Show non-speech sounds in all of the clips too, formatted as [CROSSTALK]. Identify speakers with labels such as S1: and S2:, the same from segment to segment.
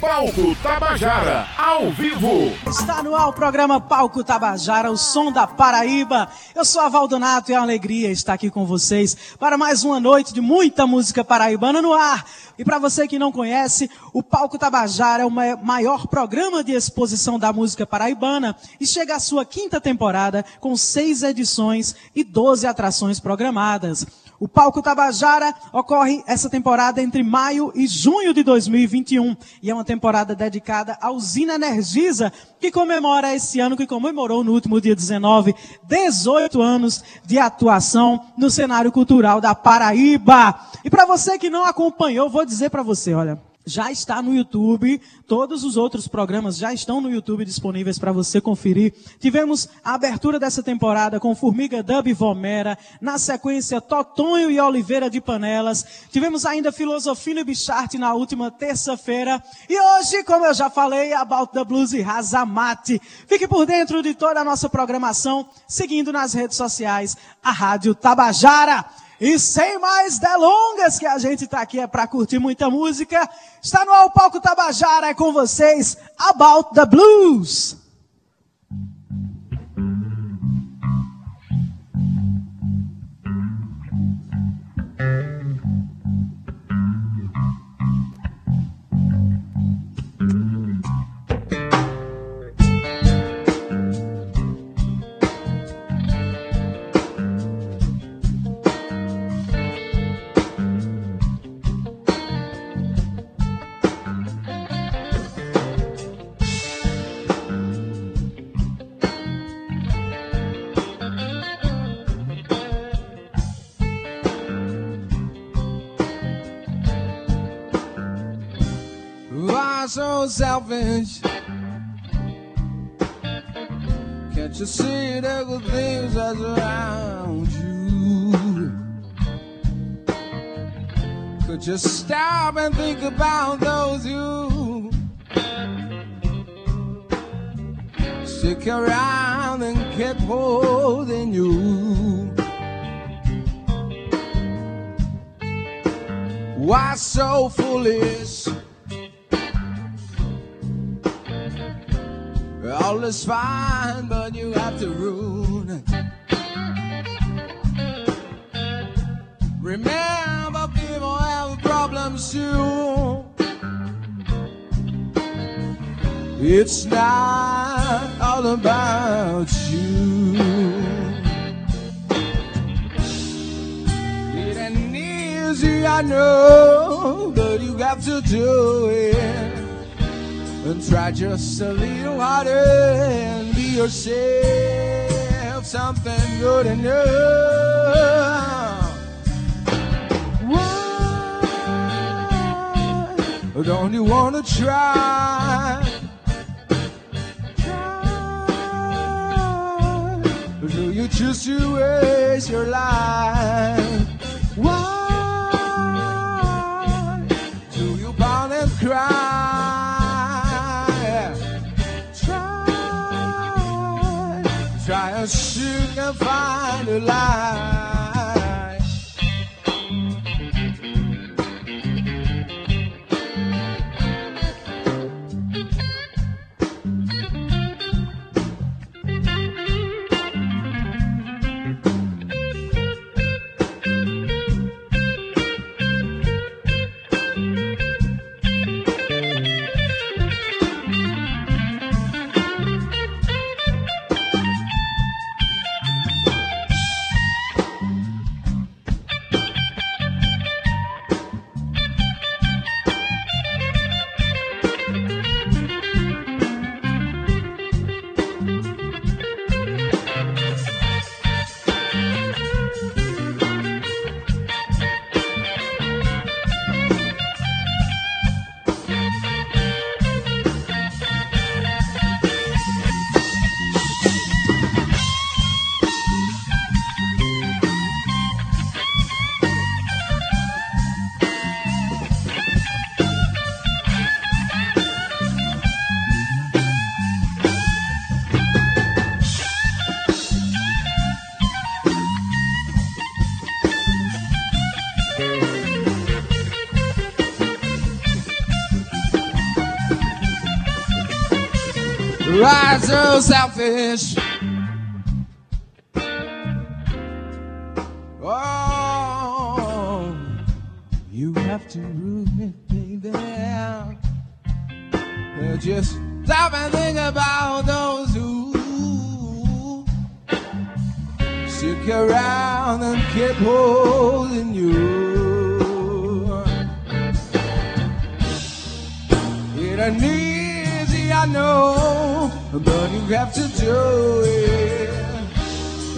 S1: Palco Tabajara, ao vivo.
S2: Está no ar o programa Palco Tabajara, o som da Paraíba. Eu sou a Valdonato e é uma alegria estar aqui com vocês para mais uma noite de muita música paraibana no ar. E para você que não conhece, o Palco Tabajara é o maior programa de exposição da música paraibana e chega à sua quinta temporada com seis edições e doze atrações programadas. O Palco Tabajara ocorre essa temporada entre maio e junho de 2021 e é uma temporada dedicada à usina Energisa, que comemora esse ano, que comemorou no último dia 19, 18 anos de atuação no cenário cultural da Paraíba. E para você que não acompanhou, vou dizer para você, olha, já está no YouTube, todos os outros programas já estão no YouTube disponíveis para você conferir. Tivemos a abertura dessa temporada com Formiga Dub e Vomera, na sequência Totonho e Oliveira de Panelas. Tivemos ainda Filosofino e Bicharte na última terça-feira. E hoje, como eu já falei, About the Blues e Razamate. Fique por dentro de toda a nossa programação, seguindo nas redes sociais a Rádio Tabajara. E sem mais delongas, que a gente está aqui é para curtir muita música, está no Ao Palco Tabajara, é com vocês, About the Blues.
S3: So selfish. Can't you see the good things that's around you? Could you stop and think about those you stick around and kept holding you? Why so foolish? All is fine, but you have to ruin it. Remember, people have problems too. It's not all about you. It ain't easy, I know, but you got to do it and try just a little harder and be yourself something good enough. Why don't you wanna try? Try. Do you choose to waste your life? And find a light. Selfish? Oh, you have to ruin me baby. Uh, Just stop and think about those who stick around and keep holding you. It ain't easy, I know, but you have to do it.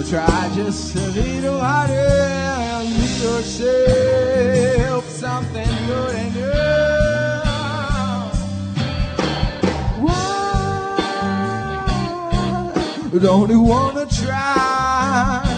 S3: Try just a little harder and be yourself something good and new. Don't you wanna try?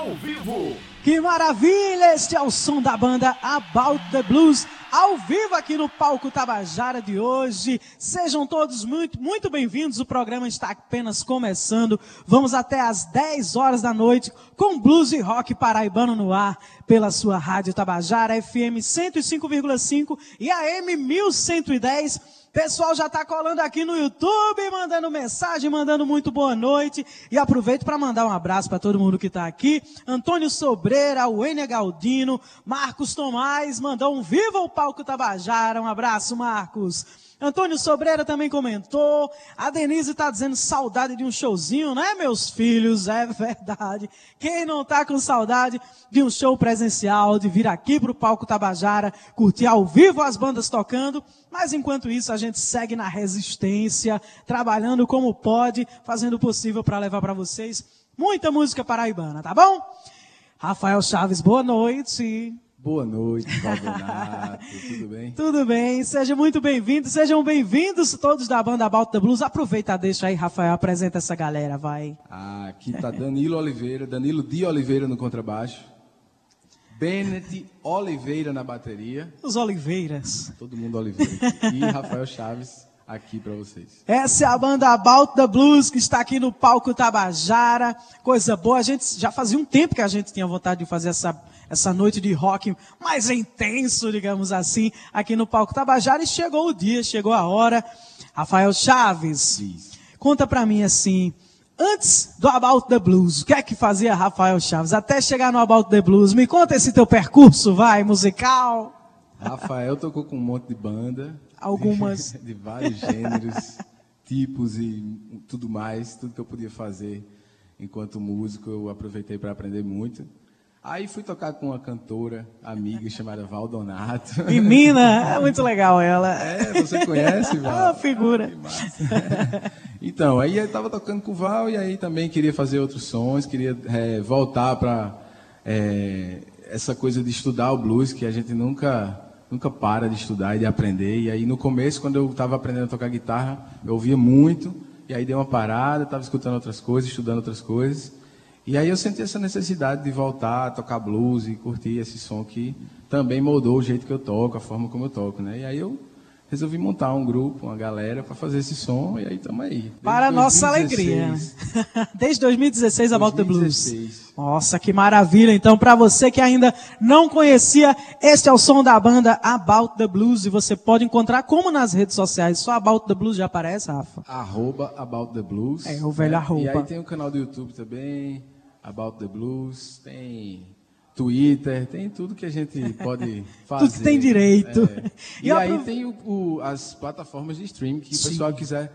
S1: Ao vivo.
S2: Que maravilha! Este é o som da banda About the Blues, ao vivo aqui no Palco Tabajara de hoje. Sejam todos muito, muito bem-vindos. O programa está apenas começando. Vamos até às 10 horas da noite com blues e rock paraibano no ar pela sua Rádio Tabajara FM 105,5 e AM 1110. Pessoal já está colando aqui no YouTube, mandando mensagem, mandando muito boa noite. E aproveito para mandar um abraço para todo mundo que está aqui. Antônio Sobreira, Wênia Galdino, Marcos Tomás, mandou um viva o palco Tabajara. Um abraço, Marcos. Antônio Sobreira também comentou. A Denise está dizendo saudade de um showzinho, né, meus filhos? É verdade. Quem não está com saudade de um show presencial, de vir aqui para o palco Tabajara, curtir ao vivo as bandas tocando? Mas enquanto isso, a gente segue na resistência, trabalhando como pode, fazendo o possível para levar para vocês muita música paraibana, tá bom? Rafael Chaves, boa noite.
S3: Boa noite, Valdonato. Tudo bem? [LAUGHS]
S2: Tudo bem, seja muito bem-vindo, sejam bem-vindos todos da banda the Blues. Aproveita, deixa aí, Rafael, apresenta essa galera, vai.
S3: Ah, aqui tá Danilo Oliveira, Danilo de Oliveira no contrabaixo, Bennett Oliveira na bateria,
S2: Os Oliveiras.
S3: todo mundo Oliveira, e Rafael Chaves aqui para vocês.
S2: Essa é a banda About the Blues que está aqui no palco Tabajara. Coisa boa. A gente já fazia um tempo que a gente tinha vontade de fazer essa, essa noite de rock mais intenso, digamos assim, aqui no palco Tabajara. E chegou o dia, chegou a hora. Rafael Chaves,
S3: Isso.
S2: conta pra mim assim. Antes do About the Blues, o que é que fazia Rafael Chaves? Até chegar no About the Blues, me conta esse teu percurso, vai, musical.
S3: Rafael tocou com um monte de banda.
S2: Algumas. [LAUGHS]
S3: De, vários gêneros, [LAUGHS] tipos e tudo mais. Tudo que eu podia fazer enquanto músico, eu aproveitei para aprender muito. Aí fui tocar com uma cantora amiga chamada Valdonato.
S2: Menina, [LAUGHS] é muito legal ela.
S3: É, você conhece, Val?
S2: Ah, figura.
S3: Então, aí eu estava tocando com o Val e aí também queria fazer outros sons, queria é, voltar para essa coisa de estudar o blues, que a gente nunca nunca para de estudar e de aprender. E aí no começo, quando eu estava aprendendo a tocar guitarra, eu ouvia muito, e aí dei uma parada, estava escutando outras coisas, estudando outras coisas. E aí eu senti essa necessidade de voltar a tocar blues e curtir esse som que também moldou o jeito que eu toco, a forma como eu toco, né? E aí eu resolvi montar um grupo, uma galera para fazer esse som e aí estamos aí. Desde
S2: Para a nossa
S3: 2016.
S2: alegria. né? [LAUGHS] Desde 2016 About the Blues.
S3: 2016.
S2: Nossa, que maravilha. Então, para você que ainda não conhecia, este é o som da banda About the Blues e você pode encontrar como nas redes sociais. Só About the Blues já aparece, Rafa?
S3: Arroba About the Blues.
S2: É, o velho
S3: né?
S2: arroba.
S3: E aí tem o canal do YouTube também, About the Blues. Tem Twitter, tem tudo que a gente pode fazer. [LAUGHS]
S2: tudo que tem direito.
S3: É. E, e aí tem o, o, as plataformas de streaming que Sim. o pessoal quiser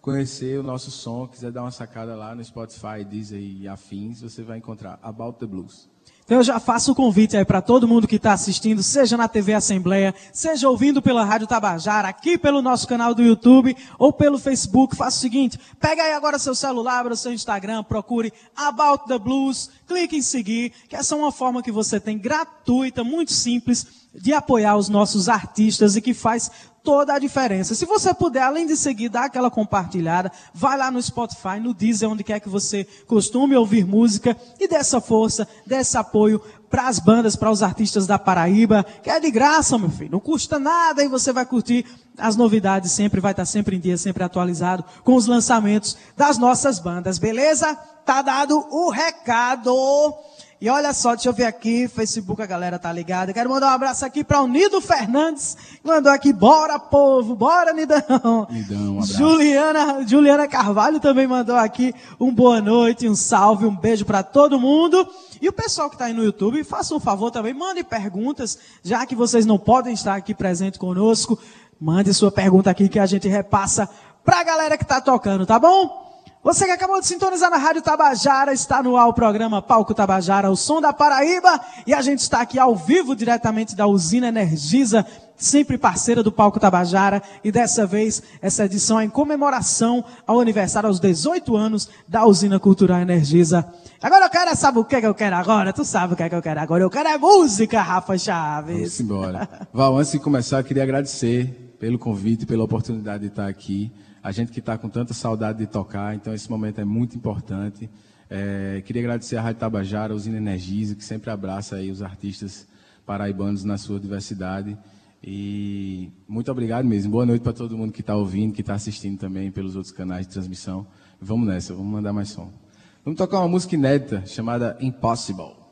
S3: conhecer o nosso som, quiser dar uma sacada lá no Spotify, Deezer e afins, você vai encontrar About the Blues.
S2: Então eu já faço o convite aí para todo mundo que está assistindo, seja na TV Assembleia, seja ouvindo pela Rádio Tabajara, aqui pelo nosso canal do YouTube ou pelo Facebook. Faça o seguinte, pega aí agora seu celular, abra seu Instagram, procure About the Blues, clique em seguir, que essa é uma forma que você tem gratuita, muito simples, de apoiar os nossos artistas e que faz toda a diferença. Se você puder, além de seguir, dar aquela compartilhada, vai lá no Spotify, no Deezer, onde quer que você costume ouvir música e dê essa força, dê esse apoio para as bandas, para os artistas da Paraíba, que é de graça, meu filho. Não custa nada e você vai curtir as novidades sempre, vai estar sempre em dia, sempre atualizado com os lançamentos das nossas bandas, beleza? Tá dado o recado. E olha só, deixa eu ver aqui, Facebook a galera tá ligada. Quero mandar um abraço aqui para o Nido Fernandes, mandou aqui, bora povo, bora Nidão.
S3: Nidão, um abraço.
S2: Juliana, Juliana Carvalho também mandou aqui um boa noite, um salve, um beijo para todo mundo. E o pessoal que está aí no YouTube, faça um favor também, mande perguntas, já que vocês não podem estar aqui presente conosco, mande sua pergunta aqui que a gente repassa para a galera que está tocando, tá bom? Você que acabou de sintonizar na Rádio Tabajara, está no ar o programa Palco Tabajara, o som da Paraíba, e a gente está aqui ao vivo diretamente da usina Energisa, sempre parceira do Palco Tabajara, e dessa vez essa edição é em comemoração ao aniversário aos 18 anos da usina cultural Energisa. Agora eu quero, sabe o que, é que eu quero agora? Tu sabe o que, é que eu quero agora? Eu quero é música, Rafa Chaves.
S3: Vamos embora. Val, antes de começar, eu queria agradecer pelo convite pela oportunidade de estar aqui a gente que está com tanta saudade de tocar, então esse momento é muito importante. É, queria agradecer a Rádio Tabajara, a Usina Energiza, que sempre abraça aí os artistas paraibanos na sua diversidade. E muito obrigado mesmo. Boa noite para todo mundo que está ouvindo, que está assistindo também pelos outros canais de transmissão. Vamos nessa, vamos mandar mais som. Vamos tocar uma música inédita chamada Impossible.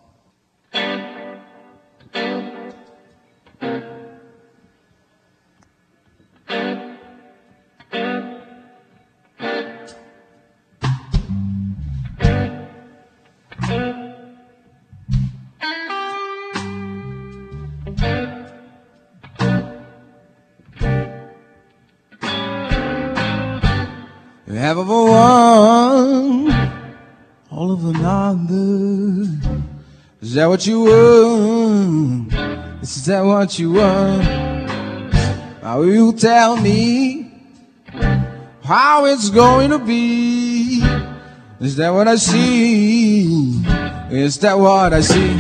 S3: What you want? Is that what you want? Will you tell me how it's going to be? Is that what I see? Is that what I see?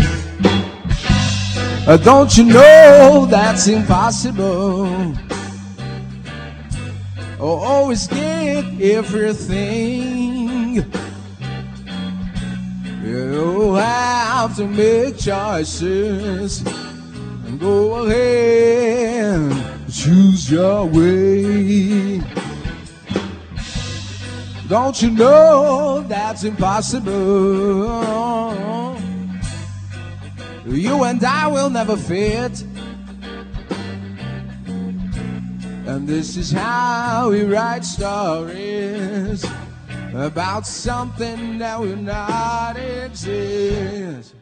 S3: Uh, don't you know that's impossible? Oh, always get everything you have to make choices and go ahead, choose your way. Don't you know that's impossible? You and I will never fit. And this is how we write stories about something that will not exist.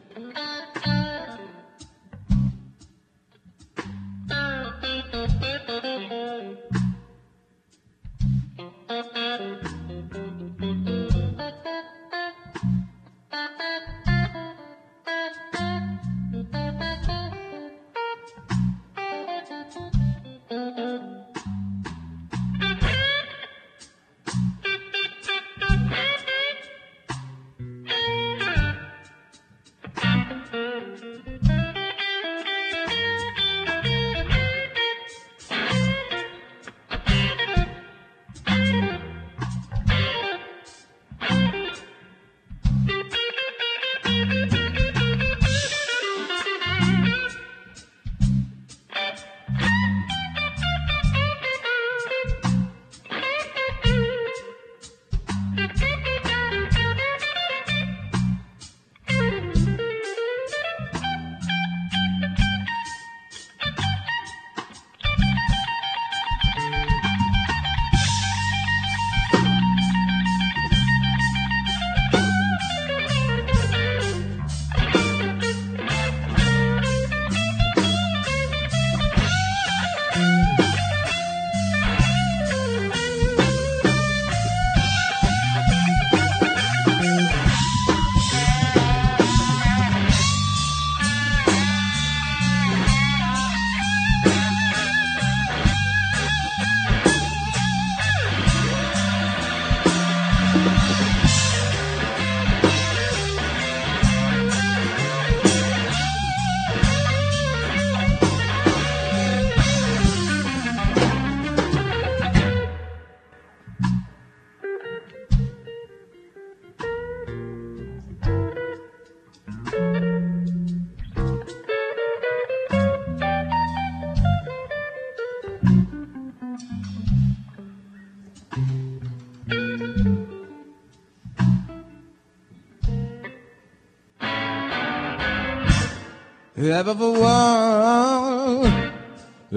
S3: Ever for one,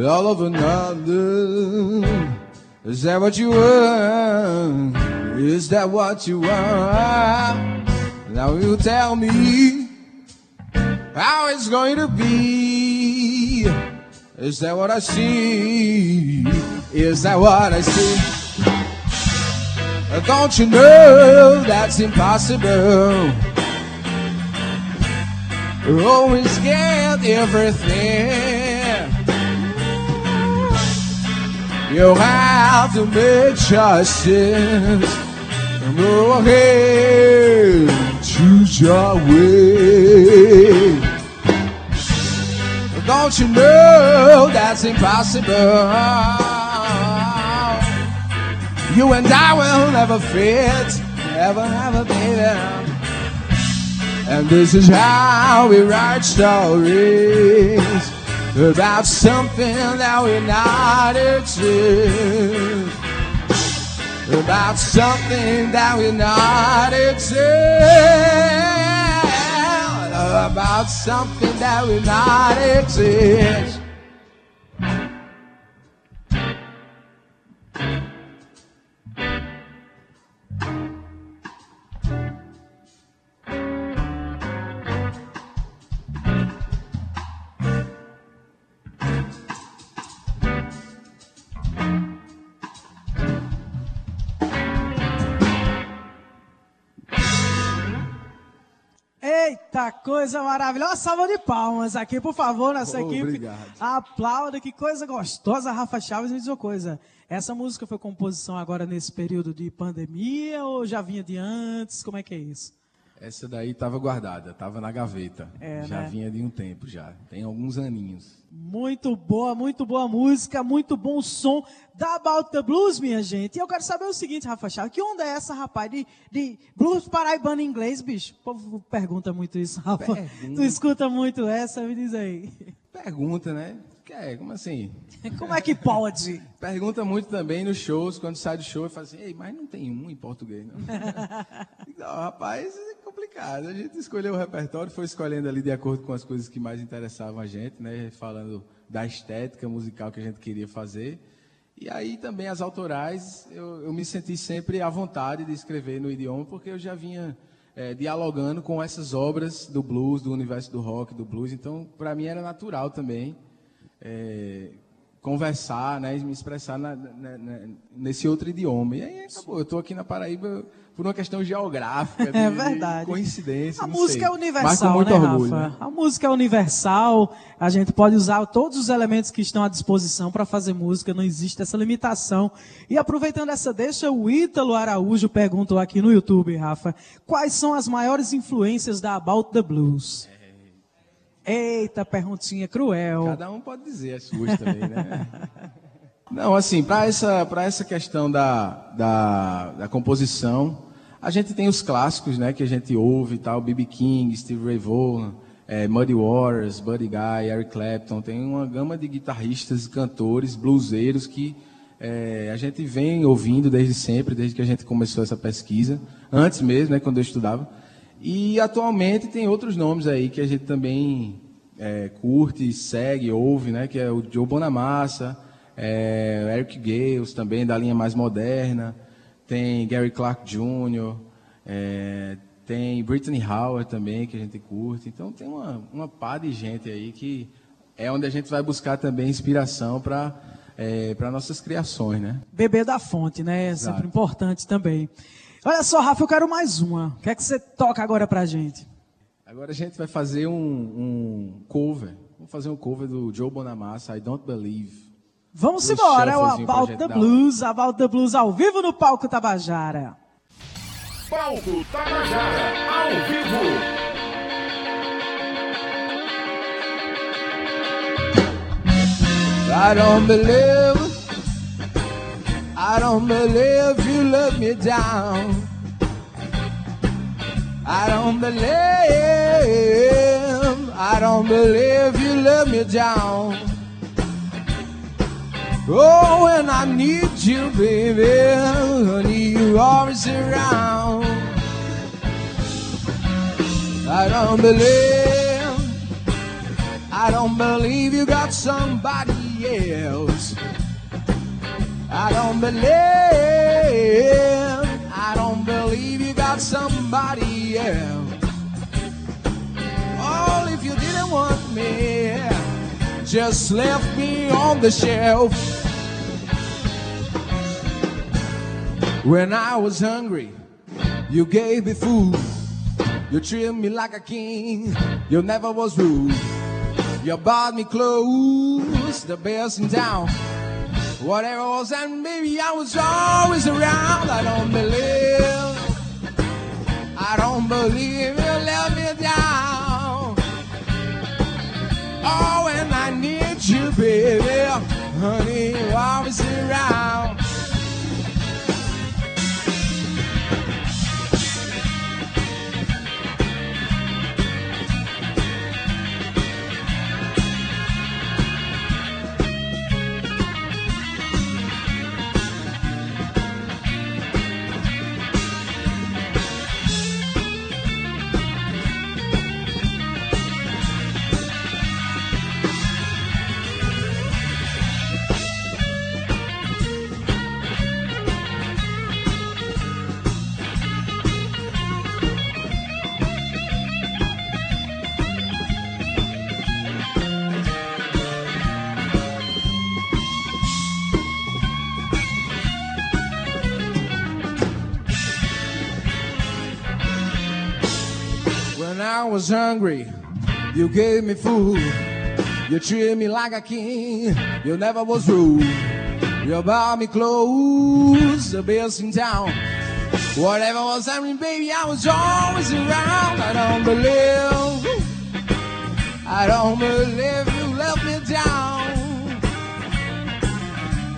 S3: all of another. Is that what you want? Is that what you want? Now you tell me how it's going to be. Is that what I see? Is that what I see? Don't you know that's impossible? Always get everything. You have to make choices. and go ahead, choose your way. Don't you know that's impossible? You and I will never fit, never, never, baby. And this is how we write stories about something that we not exist. About something that we not exist. About something that we not exist.
S2: Eita, coisa maravilhosa. Salva de palmas aqui, por favor, nossa
S3: Oh,
S2: equipe.
S3: obrigado.
S2: Aplauda, que coisa gostosa. Rafa Chaves me diz uma coisa. Essa música foi composição agora nesse período de pandemia ou já vinha de antes? Como é que é isso?
S3: Essa daí estava guardada, estava na gaveta.
S2: É,
S3: já
S2: né?
S3: vinha de um tempo já. Tem alguns aninhos.
S2: Muito boa, muito boa música, muito bom som da About the Blues, minha gente. E eu quero saber o seguinte, Rafa Chaves, que onda é essa, rapaz, de, de blues paraibano em inglês, bicho? O povo pergunta muito isso, Rafa.
S3: Pergunta.
S2: Tu escuta muito essa, me diz aí.
S3: Pergunta, né? É, como assim? [LAUGHS]
S2: Como é que pode?
S3: Pergunta muito também nos shows, quando sai do show, e fala assim, Ei, mas não tem um em português, não. [LAUGHS] não, rapaz, é complicado. A gente escolheu o repertório, foi escolhendo ali de acordo com as coisas que mais interessavam a gente, né? Falando da estética musical que a gente queria fazer. E aí também as autorais, eu, eu me senti sempre à vontade de escrever no idioma, porque eu já vinha eh, dialogando com essas obras do blues, do universo do rock, do blues. Então, para mim era natural também eh, conversar, né, me expressar na- na- na- nesse outro idioma. E aí acabou. Eu estou aqui na Paraíba por uma questão geográfica, de,
S2: É
S3: de
S2: verdade.
S3: coincidência.
S2: A música
S3: sei.
S2: é universal, né,
S3: orgulho,
S2: Rafa?
S3: né?
S2: A música é universal, a gente pode usar todos os elementos que estão à disposição para fazer música, não existe essa limitação. E aproveitando essa deixa, o Ítalo Araújo perguntou aqui no YouTube, Rafa, quais são as maiores influências da About the Blues? Eita, perguntinha cruel.
S3: Cada um pode dizer as suas também, né? [LAUGHS] Não, assim, para essa, essa questão da, da, da composição, a gente tem os clássicos, né, que a gente ouve tal, B.B. King, Steve Ray Vaughan, eh, Muddy Waters, Buddy Guy, Eric Clapton, tem uma gama de guitarristas, cantores, bluseiros que eh, a gente vem ouvindo desde sempre, desde que a gente começou essa pesquisa, antes mesmo, né, quando eu estudava. E atualmente tem outros nomes aí que a gente também é, curte, segue, ouve, né? Que é o Joe Bonamassa, é, Eric Gales também, da linha mais moderna. Tem Gary Clark Jr., é, tem Brittany Howard também, que a gente curte. Então tem uma, uma pá de gente aí que é onde a gente vai buscar também inspiração para é, para nossas criações, né?
S2: Beber da fonte, né? É
S3: Exato.
S2: sempre importante também. Olha só, Rafa, eu quero mais uma. O que é que você toca agora pra gente?
S3: Agora a gente vai fazer um, um cover. Vamos fazer um cover do Joe Bonamassa, I Don't Believe.
S2: Vamos embora, é o About the Blues, About the Blues ao vivo no palco Tabajara.
S1: Palco Tabajara, ao vivo.
S3: I don't believe, I don't believe you let me down. I don't believe, I don't believe you let me down. Oh, when I need you, baby, honey, you always around. I don't believe, I don't believe you got somebody else. I don't believe, I don't believe you got somebody else. Oh, if you didn't want me, just left me on the shelf. When I was hungry, you gave me food. You treated me like a king. You never was rude. You bought me clothes, the best in town. Whatever was, and maybe I was always around. I don't believe, I don't believe you let me down. Oh, and I need you, baby, honey, you always around. Was hungry, you gave me food. You treated me like a king. You never was rude. You bought me clothes, the best in town. Whatever was happening, baby, I was always around. I don't believe, I don't believe you left me down.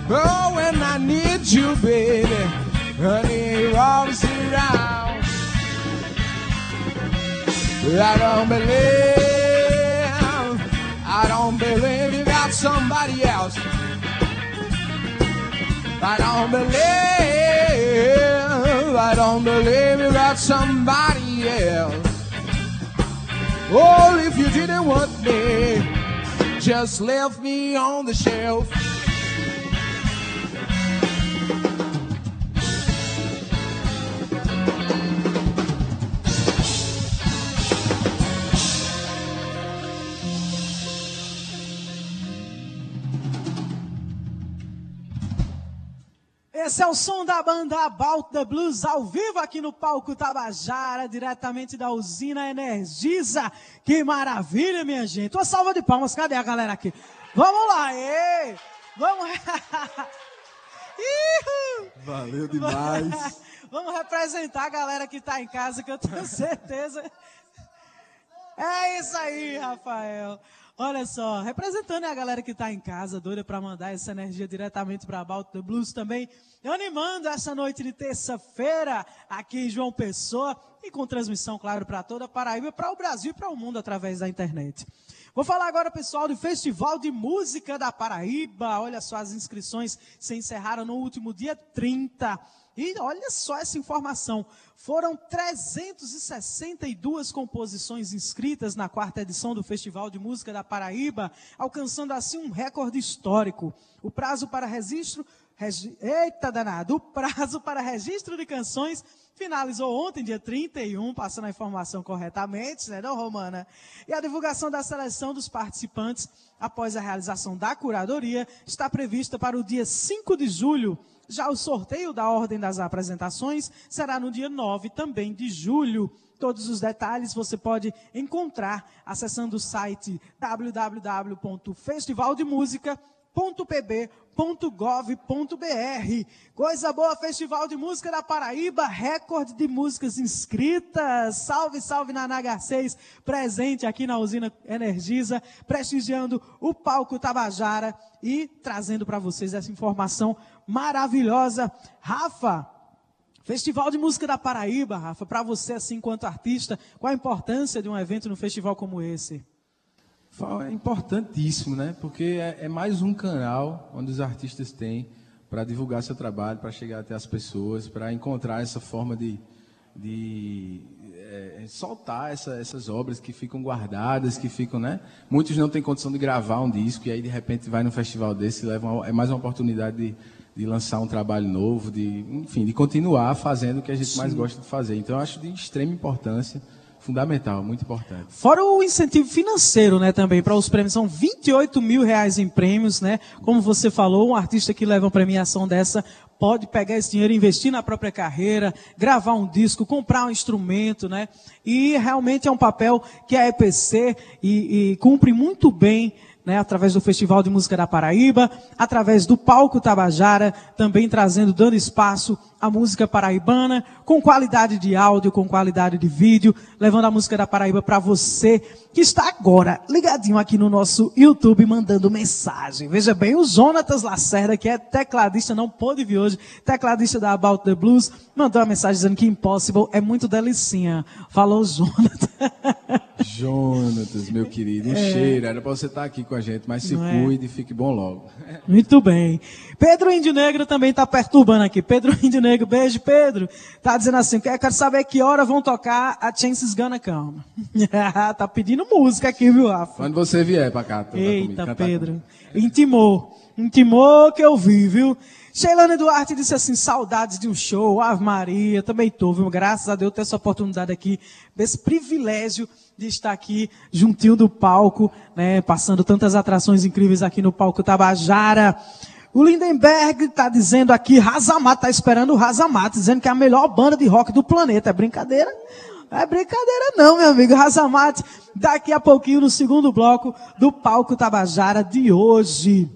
S3: Oh, when I need you, baby, honey, you're always around. I don't believe, I don't believe you got somebody else. I don't believe, I don't believe you got somebody else. Oh, if you didn't want me, just left me on the shelf.
S2: Esse é o som da banda About the Blues ao vivo aqui no palco Tabajara, diretamente da usina Energisa. Que maravilha, minha gente. Uma salva de palmas, cadê a galera aqui? Vamos lá, ê! Vamos. [LAUGHS]
S3: Valeu demais. [LAUGHS]
S2: Vamos representar a galera que está em casa, que eu tenho certeza. É isso aí, Rafael. Olha só, representando a galera que está em casa, doida para mandar essa energia diretamente para About the Blues também, animando essa noite de terça-feira aqui em João Pessoa e com transmissão, claro, para toda a Paraíba, para o Brasil e para o mundo através da internet. Vou falar agora, pessoal, do Festival de Música da Paraíba. Olha só, as inscrições se encerraram no último dia 30. E olha só essa informação. Foram 362 composições inscritas na quarta edição do Festival de Música da Paraíba, alcançando assim um recorde histórico. O prazo para registro. Regi, eita danado! O prazo para registro de canções finalizou ontem, dia 31, passando a informação corretamente, né, não, Romana? E a divulgação da seleção dos participantes após a realização da curadoria está prevista para o dia 5 de julho. Já o sorteio da ordem das apresentações será no dia 9 também de julho. Todos os detalhes você pode encontrar acessando o site www.festivaldemusica.pb.gov.br. Coisa boa, Festival de Música da Paraíba, recorde de músicas inscritas. Salve, salve Naná Garcês, presente aqui na usina Energisa, prestigiando o palco Tabajara e trazendo para vocês essa informação maravilhosa. Rafa, Festival de Música da Paraíba, Rafa, para você, assim, enquanto artista, qual a importância de um evento no festival como esse?
S3: É importantíssimo, né? Porque é, é mais um canal onde os artistas têm para divulgar seu trabalho, para chegar até as pessoas, para encontrar essa forma de, de é, soltar essa, essas obras que ficam guardadas, que ficam, né? Muitos não têm condição de gravar um disco e aí de repente vai num festival desse leva uma, é mais uma oportunidade de, de lançar um trabalho novo, de, enfim, de continuar fazendo o que a gente Sim. mais gosta de fazer. Então, eu acho de extrema importância Fundamental, muito importante.
S2: Fora o incentivo financeiro, né, também, para os prêmios. São 28 mil reais em prêmios, né? Como você falou, um artista que leva uma premiação dessa pode pegar esse dinheiro investir na própria carreira, gravar um disco, comprar um instrumento, né? E realmente é um papel que a EPC e, e cumpre muito bem né, através do Festival de Música da Paraíba, através do Palco Tabajara, também trazendo, dando espaço à música paraibana, com qualidade de áudio, com qualidade de vídeo, levando a música da Paraíba para você que está agora ligadinho aqui no nosso YouTube mandando mensagem. Veja bem, o Jonatas Lacerda, que é tecladista, não pôde vir hoje, tecladista da About the Blues, mandou uma mensagem dizendo que Impossible é muito delicinha. Falou Jonatas.
S3: Jonatas, meu querido, um é. cheiro. Era para você estar aqui com a gente, mas se Não é? cuide e fique bom logo.
S2: Muito bem. Pedro Índio Negro também está perturbando aqui. Pedro Índio Beijo, Pedro. Tá dizendo assim, quero saber que hora vão tocar a Chances Gonna Come. [LAUGHS] tá pedindo música aqui, viu, Rafa?
S3: Quando você vier para cá.
S2: Eita, Pedro. Intimou. Intimou que eu vi, viu? Sheilane Duarte disse assim, saudades de um show, Ave Maria, também tô, viu? Graças a Deus ter essa oportunidade aqui, desse privilégio de estar aqui juntinho do palco, né? Passando tantas atrações incríveis aqui no palco Tabajara. O Lindenberg está dizendo aqui, Razamat, está esperando o Razamat, dizendo que é a melhor banda de rock do planeta. É brincadeira? É brincadeira não, meu amigo. Razamat, daqui a pouquinho no segundo bloco do palco Tabajara de hoje.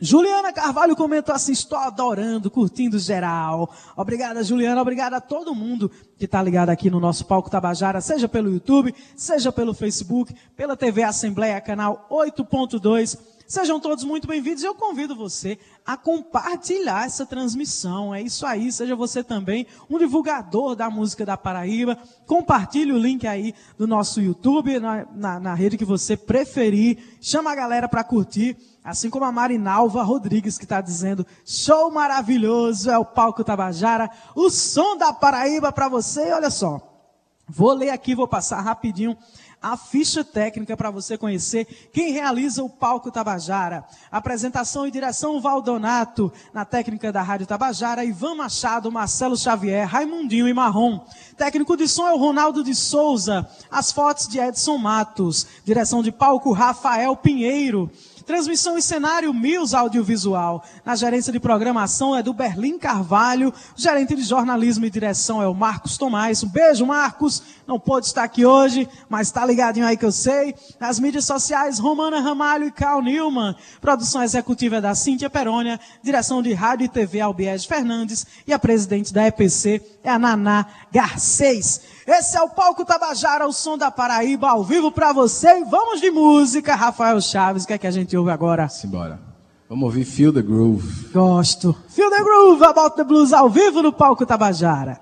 S2: Juliana Carvalho comentou assim: estou adorando, curtindo geral. Obrigada, Juliana. Obrigada a todo mundo que está ligado aqui no nosso palco Tabajara, seja pelo YouTube, seja pelo Facebook, pela TV Assembleia, canal 8.2. Sejam todos muito bem-vindos e eu convido você a compartilhar essa transmissão. É isso aí, seja você também um divulgador da música da Paraíba. Compartilhe o link aí do nosso YouTube, na, na, na rede que você preferir. Chama a galera para curtir. Assim como a Marinalva Rodrigues que está dizendo, show maravilhoso, é o palco Tabajara, o som da Paraíba para você. Olha só, vou ler aqui, vou passar rapidinho a ficha técnica para você conhecer quem realiza o palco Tabajara. Apresentação e direção Valdonato, na técnica da Rádio Tabajara, Ivan Machado, Marcelo Xavier, Raimundinho e Marrom. Técnico de som é o Ronaldo de Souza, as fotos de Edson Matos, direção de palco Rafael Pinheiro. Transmissão e cenário Mills Audiovisual. Na gerência de programação é do Berlim Carvalho. Gerente de jornalismo e direção é o Marcos Tomás. Um beijo, Marcos. Não pôde estar aqui hoje, mas está ligadinho aí que eu sei. Nas mídias sociais, Romana Ramalho e Carl Newman. Produção executiva é da Cíntia Perônia. Direção de rádio e TV Albiés Fernandes. E a presidente da EPC é a Naná Garcês. Esse é o Palco Tabajara, o som da Paraíba, ao vivo para você. E vamos de música, Rafael Chaves. O que é que a gente ouve agora?
S3: Simbora. Vamos ouvir Feel the Groove.
S2: Gosto. Feel the Groove, About the Blues, ao vivo no Palco Tabajara.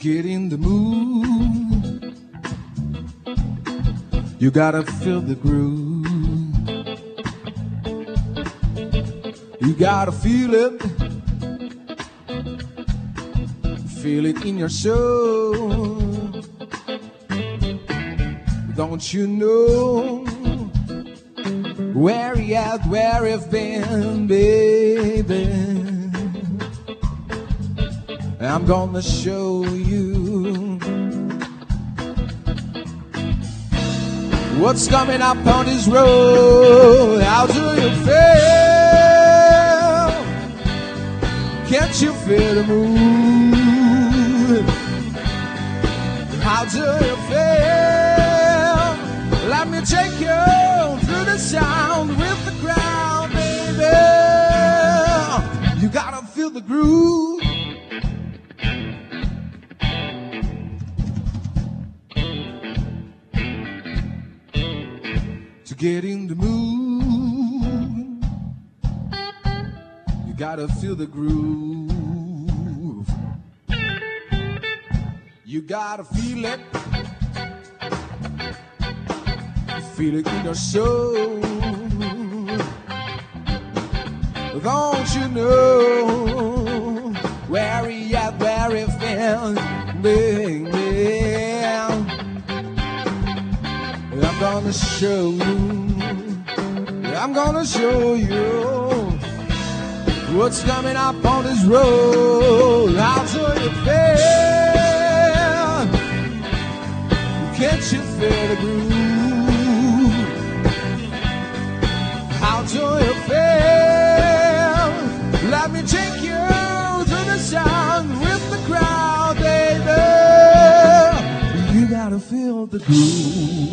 S3: Get in the mood. You gotta feel the groove. You gotta feel it. Feel it in your soul. Don't you know where you at, where you've been, baby? I'm gonna show you what's coming up on this road. How do you feel? Can't you feel the mood? How do you feel? Let me take you through the sound with the crowd, baby. You gotta feel the groove. Get in the mood. You gotta feel the groove. You gotta feel it. Feel it in your soul. Don't you know where he at, where he fell, gonna show you. I'm gonna show you what's coming up on this road. I'll show you fair. Can't you feel the groove? I'll show you fair. Let me take you through the sound with the crowd, baby. You gotta feel the groove.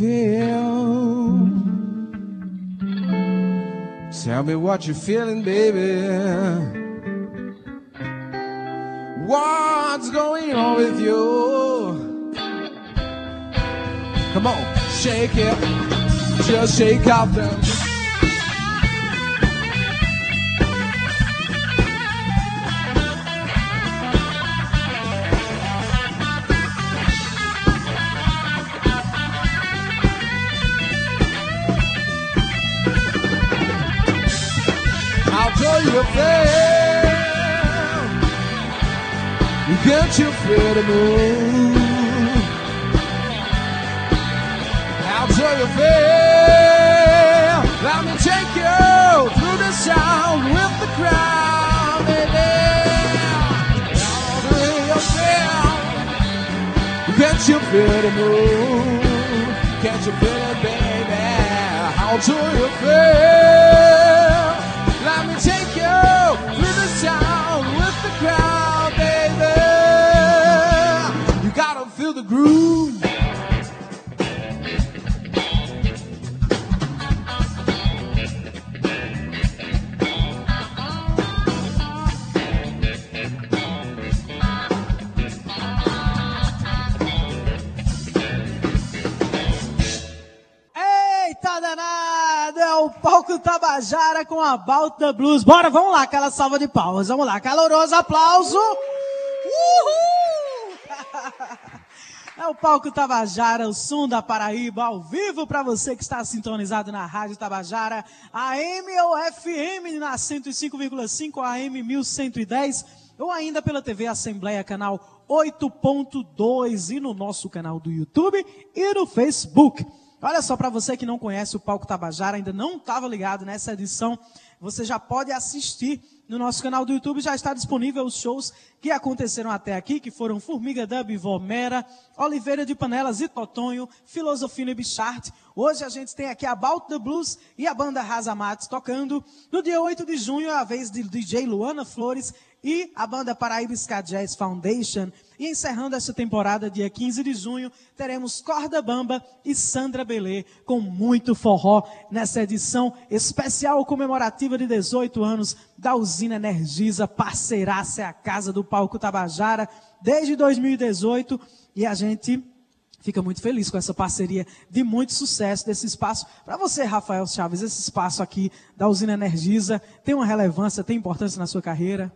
S3: Feel? Tell me what you're feeling, baby. What's going on with you? Come on, shake it. Just shake out them. Do you feel? Can't you feel the move? How do you feel? Let me take you through the sound with the crowd, baby. Do you feel? Can't you feel the move? Can't you feel it, baby? How do you feel?
S2: O palco Tabajara com a Balta Blues. Bora, vamos lá, aquela salva de palmas. Vamos lá, caloroso aplauso. Uhul! [LAUGHS] É o palco Tabajara, o som da Paraíba, ao vivo para você que está sintonizado na Rádio Tabajara, AM ou FM na 105,5, AM 1110, ou ainda pela TV Assembleia, canal 8.2 e no nosso canal do YouTube e no Facebook. Olha só, para você que não conhece o Palco Tabajara, ainda não estava ligado nessa edição, você já pode assistir no nosso canal do YouTube, já está disponível os shows que aconteceram até aqui, que foram Formiga Dub, Vomera, Oliveira de Panelas e Totonho, Filosofina e Bichart. Hoje a gente tem aqui a About the Blues e a banda Rasa Matos tocando. No dia 8 de junho é a vez de DJ Luana Flores e a banda Paraíba Ska Jazz Foundation. E encerrando essa temporada, dia 15 de junho, teremos Corda Bamba e Sandra Belê com muito forró nessa edição especial comemorativa de 18 anos da Usina Energisa, parceiraça é a casa do Palco Tabajara desde 2018 e a gente fica muito feliz com essa parceria de muito sucesso desse espaço. Para você, Rafael Chaves, esse espaço aqui da Usina Energisa tem uma relevância, tem importância na sua carreira?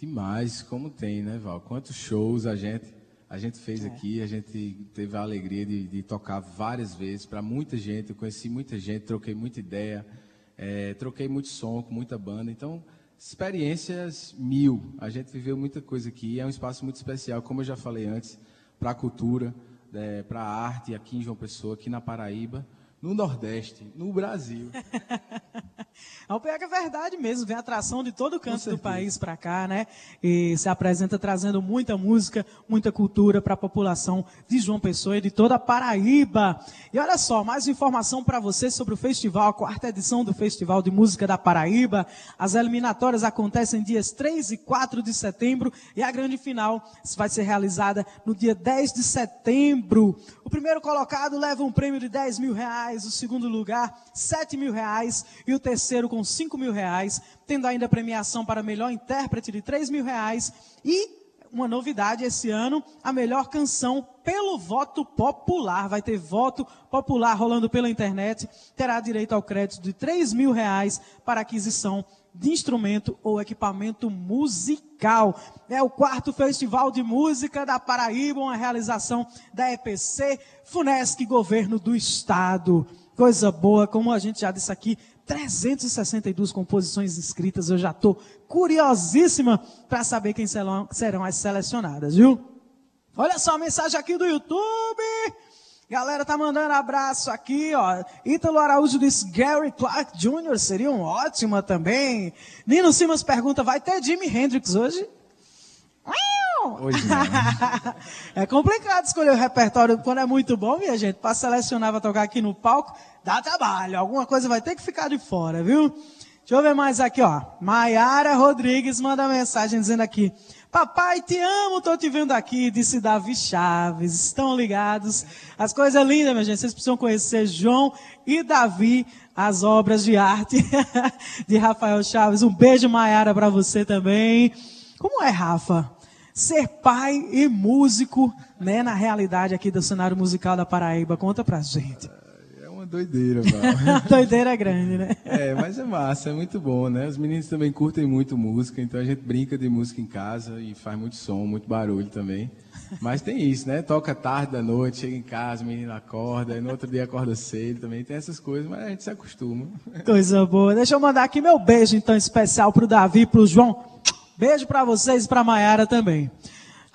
S4: Demais, como tem, né, Val? Quantos shows a gente a gente fez aqui, a gente teve a alegria de, de tocar várias vezes para muita gente. Eu conheci muita gente, troquei muita ideia, eh, troquei muito som com muita banda. Então, experiências mil. A gente viveu muita coisa aqui. É um espaço muito especial, como eu já falei antes, para a cultura, para a arte aqui em João Pessoa, aqui na Paraíba, no Nordeste, no Brasil.
S2: O pior que é verdade mesmo, vem atração de todo canto do país para cá, né? E se apresenta trazendo muita música, muita cultura para a população de João Pessoa e de toda a Paraíba. E olha só, mais informação para você sobre o festival, a quarta edição do Festival de Música da Paraíba. As eliminatórias acontecem dias 3 e 4 de setembro e a grande final vai ser realizada no dia 10 de setembro. O primeiro colocado leva um prêmio de 10 mil reais, o segundo lugar 7 mil reais e o terceiro com 5 mil reais, tendo ainda premiação para melhor intérprete de 3 mil reais e uma novidade esse ano, a melhor canção pelo voto popular. Vai ter voto popular rolando pela internet. Terá direito ao crédito de 3 mil reais para aquisição de instrumento ou equipamento musical. É o quarto Festival de Música da Paraíba, uma realização da EPC, FUNESC, Governo do Estado. Coisa boa, como a gente já disse aqui, 362 composições inscritas. Eu já estou curiosíssima para saber quem serão, serão as selecionadas, viu? Olha só a mensagem aqui do YouTube. Galera tá mandando abraço aqui, ó. Ítalo Araújo diz Gary Clark Jr. seria um ótima também. Nino Simas pergunta, vai ter Jimi Hendrix hoje?
S4: Hoje [LAUGHS]
S2: é complicado escolher o repertório quando é muito bom, minha gente. Para selecionar, para tocar aqui no palco, dá trabalho. Alguma coisa vai ter que ficar de fora, viu? Deixa eu ver mais aqui, ó. Maiara Rodrigues manda mensagem dizendo aqui. Papai, te amo, tô te vendo aqui, disse Davi Chaves. Estão ligados? As coisas lindas, minha gente. Vocês precisam conhecer João e Davi, as obras de arte [LAUGHS] de Rafael Chaves. Um beijo, Maiara, para você também. Como é, Rafa? Ser pai e músico, né, na realidade aqui do cenário musical da Paraíba. Conta pra gente
S4: doideira, mano. [LAUGHS]
S2: doideira grande, né?
S4: É, mas é massa, é muito bom, né? Os meninos também curtem muito música, então a gente brinca de música em casa e faz muito som, muito barulho também. Mas tem isso, né? Toca tarde da noite, chega em casa, o menino acorda, e no outro dia acorda cedo também. Tem essas coisas, mas a gente se acostuma.
S2: Coisa boa. Deixa eu mandar aqui meu beijo, então, especial pro Davi e pro João. Beijo para vocês e pra Maiara também.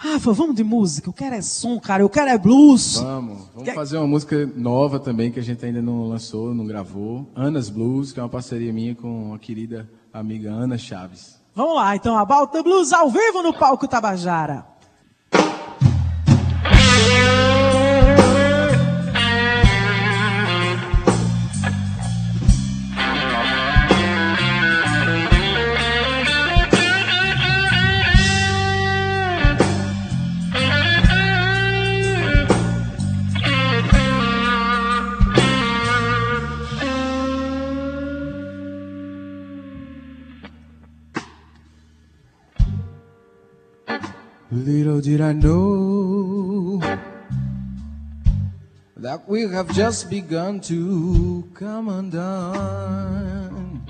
S2: Rafa, vamos de música. Eu quero é som, cara. Eu quero é blues.
S4: Vamos. Vamos que... fazer uma música nova também que a gente ainda não lançou, não gravou. Anas Blues, que é uma parceria minha com a querida amiga Ana Chaves.
S2: Vamos lá, então. About the Blues ao vivo no palco Tabajara.
S3: I know that we have just begun to come undone.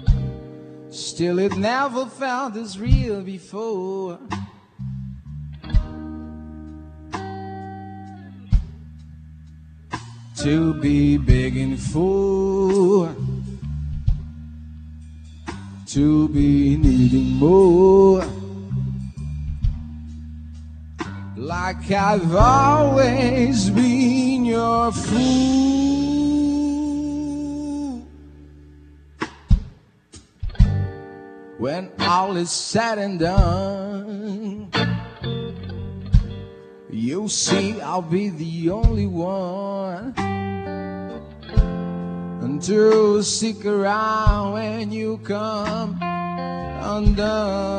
S3: Still, it never felt as real before. To be begging for, to be needing more. Like I've always been your fool. When all is said and done, you see I'll be the only one. To stick around when you come undone.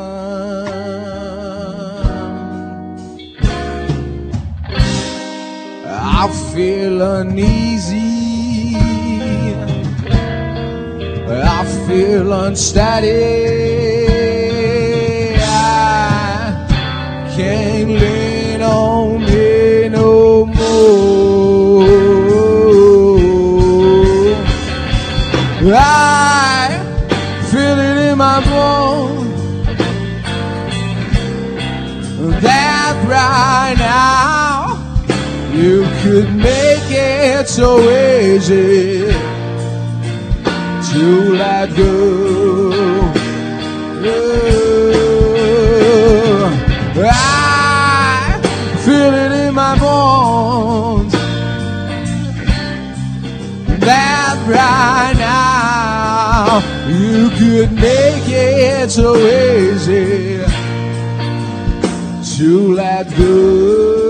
S3: I feel uneasy. I feel unsteady. I can't lean on me no more. I feel it in my bones that right now. Could make it so easy to let go. I feel it in my bones that right now you could make it so easy to let go.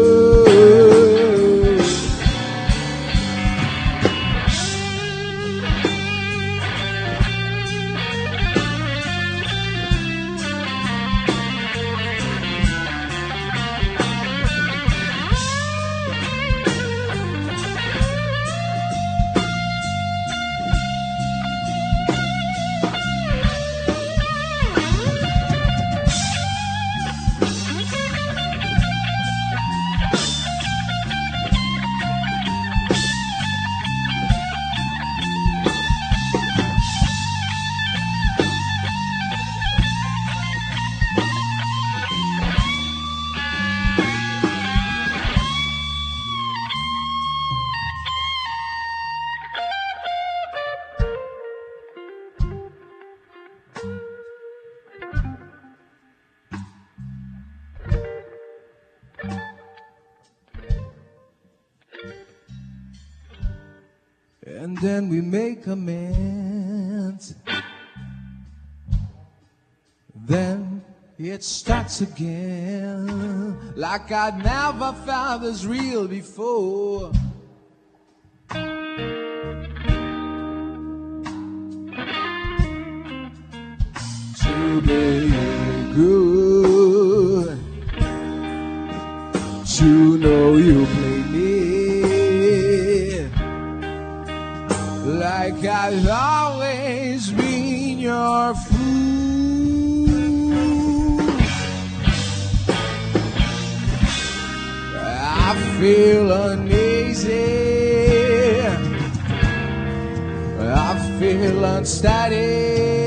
S3: Make amends. Then it starts again, like I never found this real before. To be good, to know you play like I've always been your fool. I feel uneasy. I feel unsteady.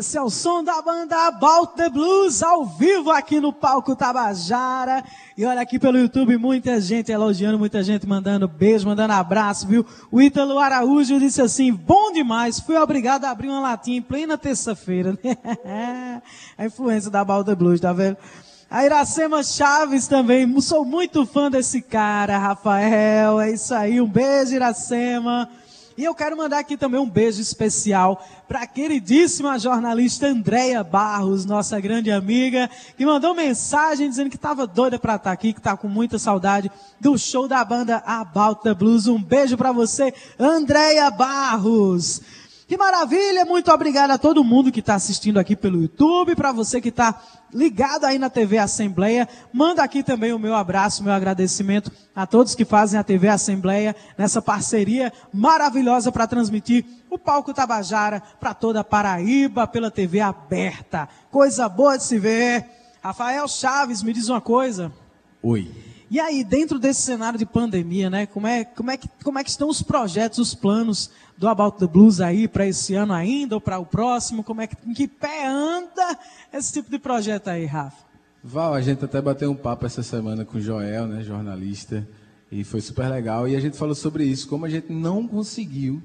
S2: Esse é o som da banda About the Blues, ao vivo aqui no palco Tabajara. E olha aqui pelo YouTube, muita gente elogiando, muita gente mandando beijo, mandando abraço, viu? O Ítalo Araújo disse assim, bom demais, fui obrigado a abrir uma latinha em plena terça-feira. [LAUGHS] a influência da About the Blues, tá vendo? A Iracema Chaves também, sou muito fã desse cara, Rafael, é isso aí, um beijo Iracema. E eu quero mandar aqui também um beijo especial para a queridíssima jornalista Andréia Barros, nossa grande amiga, que mandou mensagem dizendo que estava doida para estar aqui, que está com muita saudade do show da banda About the Blues. Um beijo para você, Andréia Barros. Que maravilha! Muito obrigado a todo mundo que está assistindo aqui pelo YouTube, para você que está ligado aí na TV Assembleia. Manda aqui também o meu abraço, meu agradecimento a todos que fazem a TV Assembleia nessa parceria maravilhosa para transmitir o palco Tabajara para toda a Paraíba pela TV aberta. Coisa boa de se ver. Rafael Chaves, me diz uma coisa.
S4: Oi.
S2: E aí, dentro desse cenário de pandemia, né, como é, como é, que, como é que estão os projetos, os planos do About the Blues aí para esse ano ainda ou para o próximo? Como é que, em que pé anda esse tipo de projeto aí, Rafa?
S4: Val, a gente até bateu um papo essa semana com o Joel, né, jornalista, e foi super legal. E a gente falou sobre isso, como a gente não conseguiu,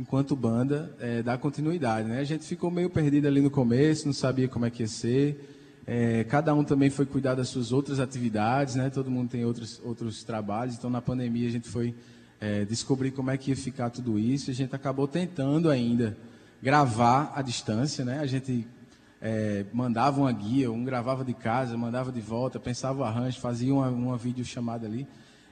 S4: enquanto banda, é, dar continuidade. Né? A gente ficou meio perdido ali no começo, não sabia como é que ia ser. É, cada um também foi cuidar das suas outras atividades, né? Todo mundo tem outros, outros trabalhos. Então, na pandemia, a gente foi é, descobrir como é que ia ficar tudo isso. A gente acabou tentando ainda gravar à distância, né? A gente é, mandava uma guia, um gravava de casa, mandava de volta, pensava o arranjo, fazia uma, uma videochamada ali.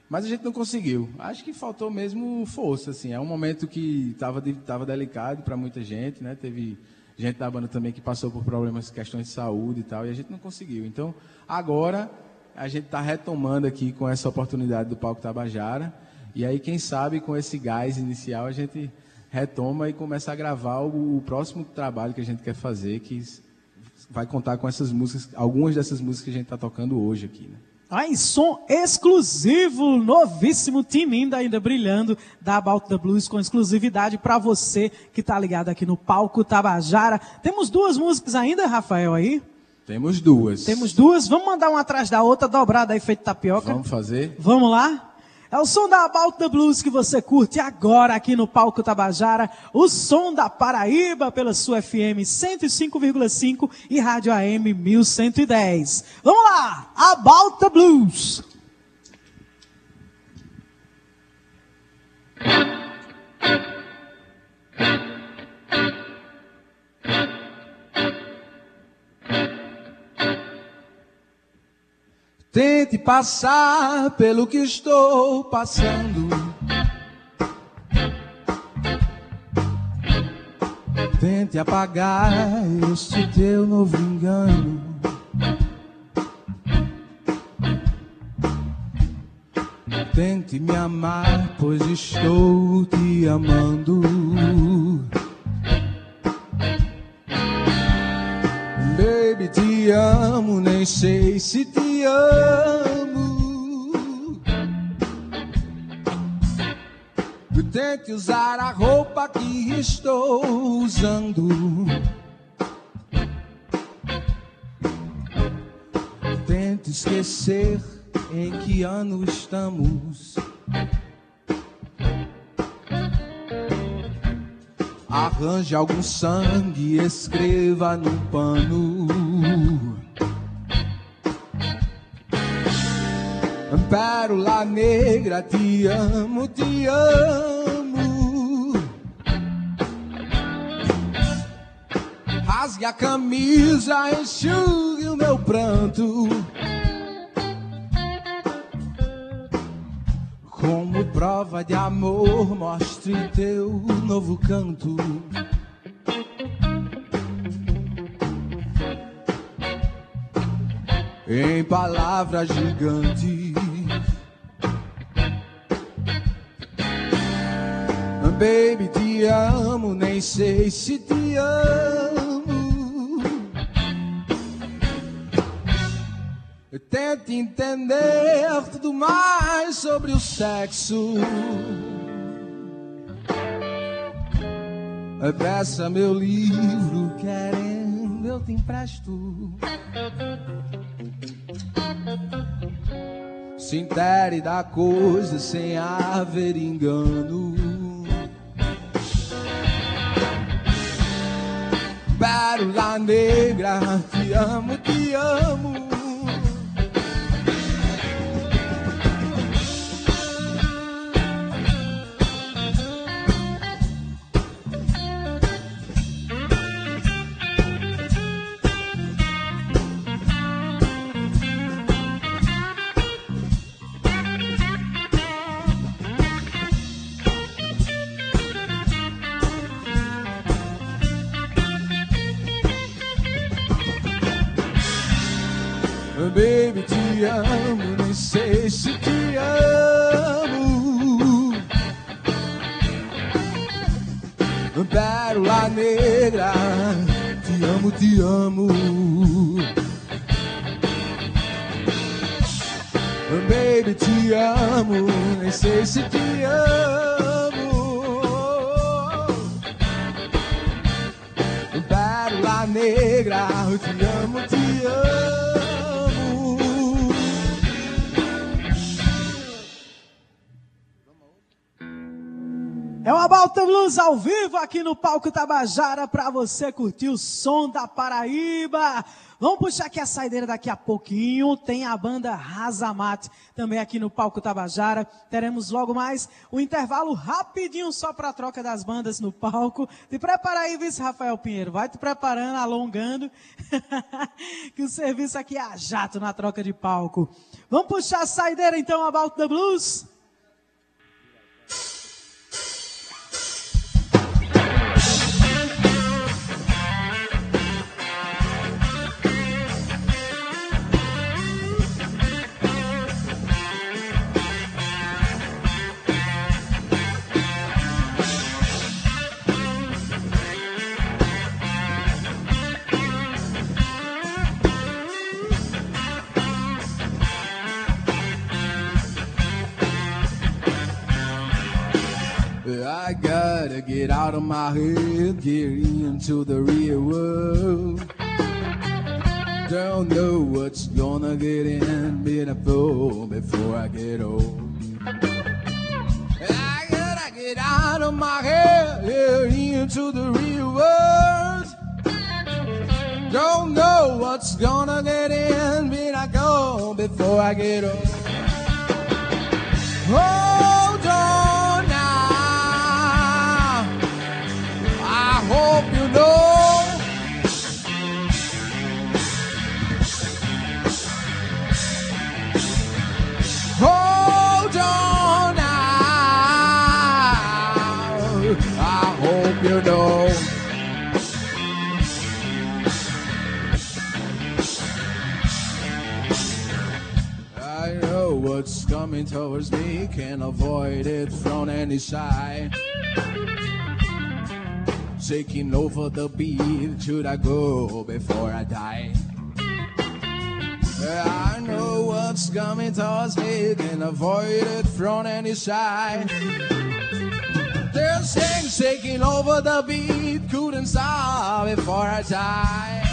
S4: Mas a gente não conseguiu. Acho que faltou mesmo força, assim. É um momento que estava tava delicado para muita gente, né? Teve gente da banda também que passou por problemas, questões de saúde e tal, e a gente não conseguiu. Então, agora a gente está retomando aqui com essa oportunidade do Palco Tabajara, e aí, quem sabe, com esse gás inicial, a gente retoma e começa a gravar o, o próximo trabalho que a gente quer fazer, que vai contar com essas músicas, algumas dessas músicas que a gente está tocando hoje aqui, né?
S2: Aí, som exclusivo, novíssimo, time ainda, ainda brilhando da About the Blues com exclusividade para você que está ligado aqui no palco Tabajara. Temos duas músicas ainda, Rafael, aí?
S4: Temos duas.
S2: Temos duas. Vamos mandar uma atrás da outra, dobrada aí, feito tapioca.
S4: Vamos fazer?
S2: Vamos lá? É o som da About the Blues que você curte agora aqui no Palco Tabajara. O som da Paraíba pela sua FM 105,5 e Rádio AM 1110. Vamos lá! About the Blues.
S3: Tente passar pelo que estou passando. Tente apagar este teu novo engano. Tente me amar, pois estou te amando. Baby, te amo, nem sei se te Tente usar a roupa que estou usando. Tente esquecer em que ano estamos. Arranje algum sangue, escreva num pano. Pérola negra, te amo, te amo. Rasgue a camisa, enxugue o meu pranto. Como prova de amor, mostre teu novo canto. Em palavras gigantes. Baby, te amo, nem sei se te amo. Tente entender tudo mais sobre o sexo. Peça meu livro, querendo eu te empresto. Se intere da coisa sem haver engano. pérola negra, te amo, te amo. Te amo, nem sei se te amo. Pérola negra, te amo, te amo. Baby, te amo, nem sei se te amo. Pérola negra, te amo,
S2: Blues ao vivo aqui no Palco Tabajara para você curtir o som da Paraíba. Vamos puxar aqui a saideira daqui a pouquinho. Tem a banda Razamate também aqui no Palco Tabajara. Teremos logo mais um intervalo rapidinho só para a troca das bandas no palco. Te prepara aí, vice Rafael Pinheiro. Vai te preparando, alongando. [LAUGHS] que o serviço aqui é a jato na troca de palco. Vamos puxar a saideira então, About the Blues.
S3: Get out of my head, get into the real world. Don't know what's gonna get in me before, before I get old. I gotta get out of my head, get into the real world. Don't know what's gonna get in me I go before I get old. Hold coming towards me, can't avoid it from any side. Shaking over the beat, should I go before I die? I know what's coming towards me, can't avoid it from any side. There's things shaking over the beat, couldn't stop before I die.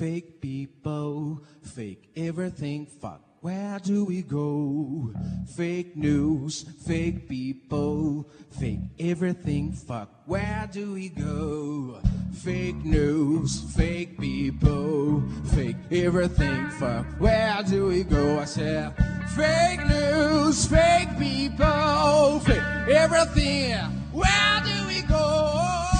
S3: Fake people, fake everything, fuck. Where do we go? Fake news, fake people, fake everything, fuck. Where do we go? Fake news, fake people, fake everything, fuck. Where do we go? I said, fake news, fake people, fake everything. Where do we go?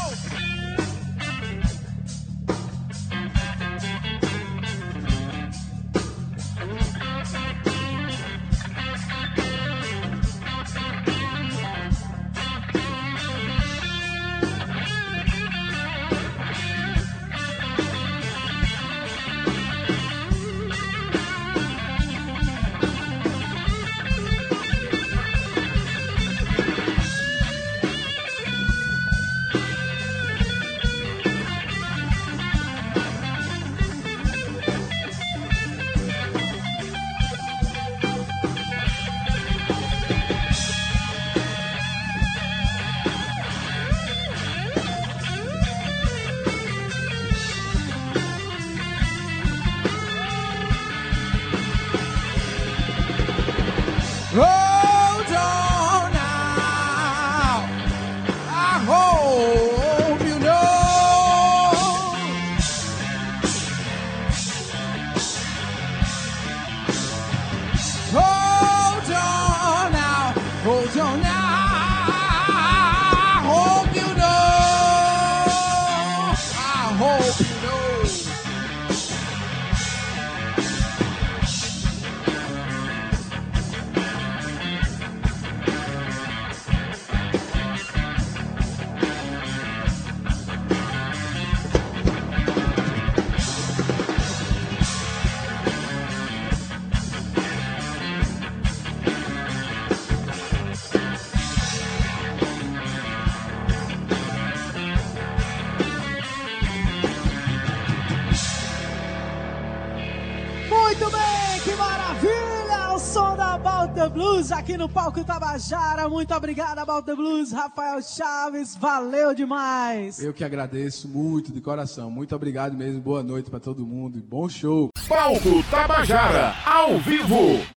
S2: Aqui no palco Tabajara. Muito obrigado, About the Blues, Rafael Chaves. Valeu demais!
S4: Eu que agradeço muito de coração. Muito obrigado mesmo. Boa noite para todo mundo e bom show.
S1: Palco Tabajara, ao vivo.